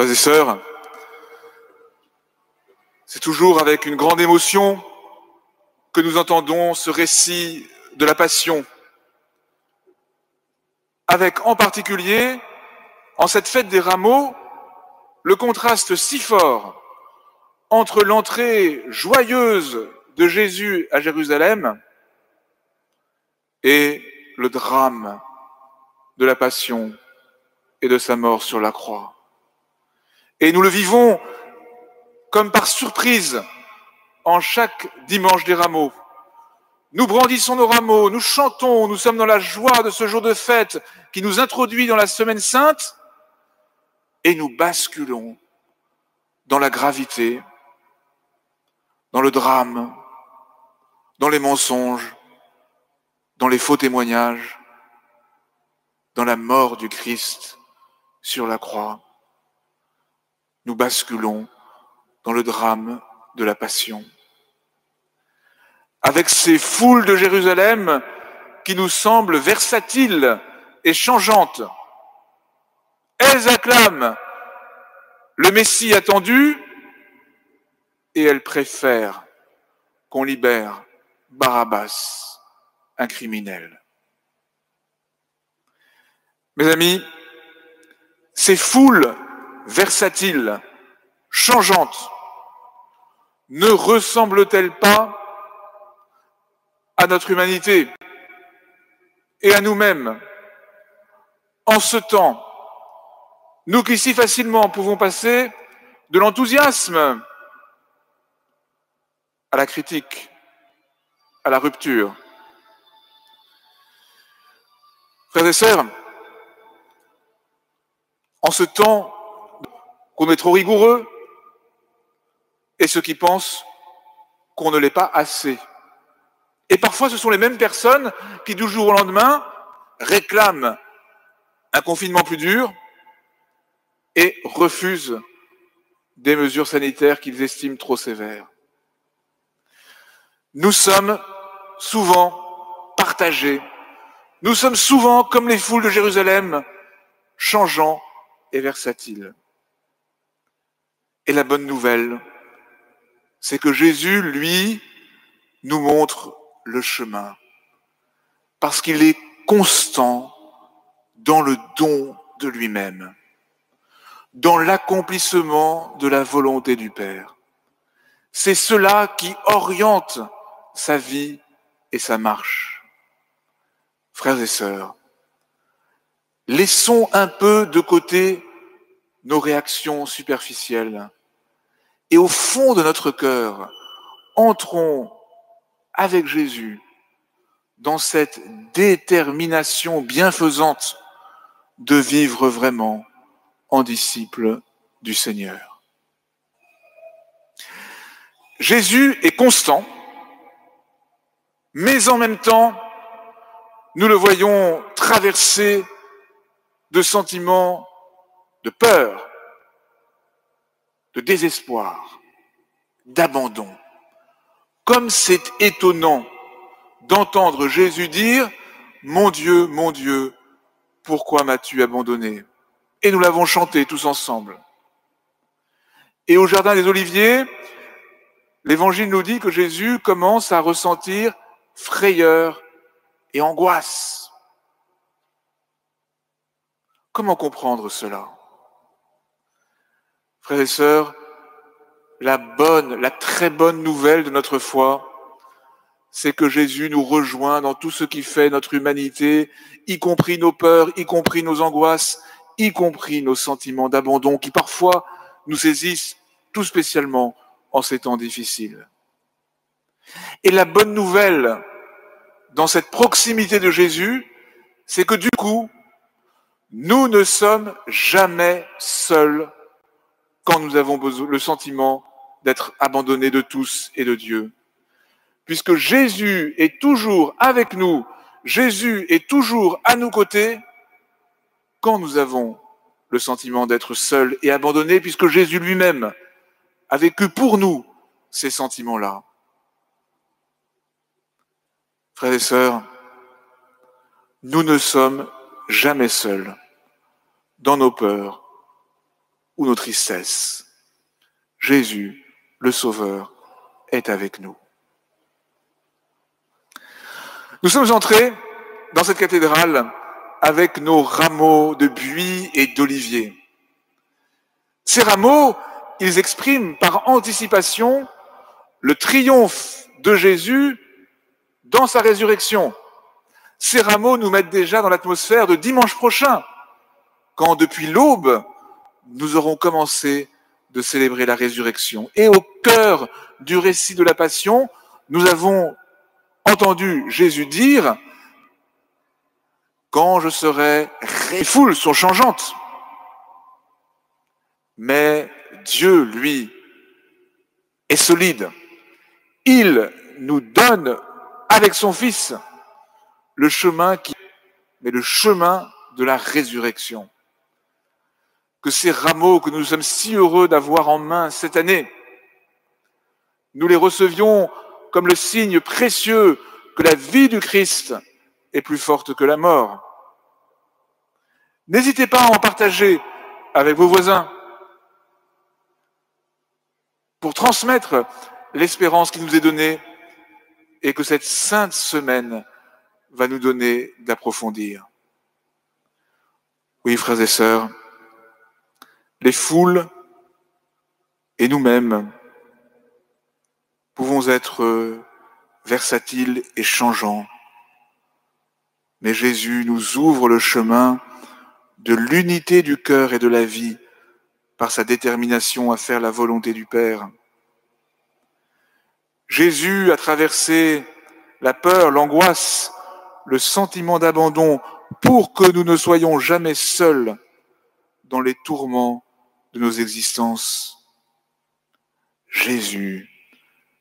Frères et sœurs, c'est toujours avec une grande émotion que nous entendons ce récit de la Passion, avec en particulier, en cette fête des rameaux, le contraste si fort entre l'entrée joyeuse de Jésus à Jérusalem et le drame de la passion et de sa mort sur la croix. Et nous le vivons comme par surprise en chaque dimanche des rameaux. Nous brandissons nos rameaux, nous chantons, nous sommes dans la joie de ce jour de fête qui nous introduit dans la semaine sainte et nous basculons dans la gravité, dans le drame, dans les mensonges, dans les faux témoignages, dans la mort du Christ sur la croix. Nous basculons dans le drame de la passion. Avec ces foules de Jérusalem qui nous semblent versatiles et changeantes, elles acclament le Messie attendu et elles préfèrent qu'on libère Barabbas, un criminel. Mes amis, ces foules versatiles, changeantes, ne ressemblent-elles pas à notre humanité et à nous-mêmes en ce temps? Nous qui si facilement pouvons passer de l'enthousiasme à la critique, à la rupture. Frères et sœurs, en ce temps qu'on est trop rigoureux, et ceux qui pensent qu'on ne l'est pas assez. Et parfois, ce sont les mêmes personnes qui, du jour au lendemain, réclament un confinement plus dur, et refusent des mesures sanitaires qu'ils estiment trop sévères. Nous sommes souvent partagés. Nous sommes souvent, comme les foules de Jérusalem, changeants et versatiles. Et la bonne nouvelle, c'est que Jésus, lui, nous montre le chemin, parce qu'il est constant dans le don de lui-même dans l'accomplissement de la volonté du Père. C'est cela qui oriente sa vie et sa marche. Frères et sœurs, laissons un peu de côté nos réactions superficielles et au fond de notre cœur, entrons avec Jésus dans cette détermination bienfaisante de vivre vraiment en disciple du Seigneur. Jésus est constant, mais en même temps, nous le voyons traverser de sentiments de peur, de désespoir, d'abandon. Comme c'est étonnant d'entendre Jésus dire, Mon Dieu, mon Dieu, pourquoi m'as-tu abandonné? Et nous l'avons chanté tous ensemble. Et au Jardin des Oliviers, l'Évangile nous dit que Jésus commence à ressentir frayeur et angoisse. Comment comprendre cela? Frères et sœurs, la bonne, la très bonne nouvelle de notre foi, c'est que Jésus nous rejoint dans tout ce qui fait notre humanité, y compris nos peurs, y compris nos angoisses, y compris nos sentiments d'abandon qui parfois nous saisissent tout spécialement en ces temps difficiles. Et la bonne nouvelle dans cette proximité de Jésus, c'est que du coup, nous ne sommes jamais seuls quand nous avons le sentiment d'être abandonnés de tous et de Dieu. Puisque Jésus est toujours avec nous, Jésus est toujours à nos côtés, quand nous avons le sentiment d'être seuls et abandonnés, puisque Jésus lui-même a vécu pour nous ces sentiments-là. Frères et sœurs, nous ne sommes jamais seuls dans nos peurs ou nos tristesses. Jésus, le Sauveur, est avec nous. Nous sommes entrés dans cette cathédrale avec nos rameaux de buis et d'olivier. Ces rameaux, ils expriment par anticipation le triomphe de Jésus dans sa résurrection. Ces rameaux nous mettent déjà dans l'atmosphère de dimanche prochain, quand depuis l'aube, nous aurons commencé de célébrer la résurrection. Et au cœur du récit de la Passion, nous avons entendu Jésus dire, quand je serai... Les foules sont changeantes. Mais Dieu, lui, est solide. Il nous donne, avec son Fils, le chemin qui... mais le chemin de la résurrection que ces rameaux que nous sommes si heureux d'avoir en main cette année, nous les recevions comme le signe précieux que la vie du Christ est plus forte que la mort. N'hésitez pas à en partager avec vos voisins pour transmettre l'espérance qui nous est donnée et que cette sainte semaine va nous donner d'approfondir. Oui, frères et sœurs, les foules et nous-mêmes pouvons être versatiles et changeants. Mais Jésus nous ouvre le chemin de l'unité du cœur et de la vie par sa détermination à faire la volonté du Père. Jésus a traversé la peur, l'angoisse, le sentiment d'abandon pour que nous ne soyons jamais seuls dans les tourments de nos existences. Jésus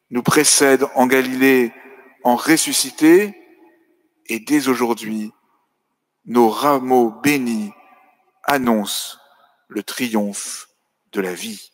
nous précède en Galilée en ressuscité et dès aujourd'hui, nos rameaux bénis annoncent le triomphe de la vie.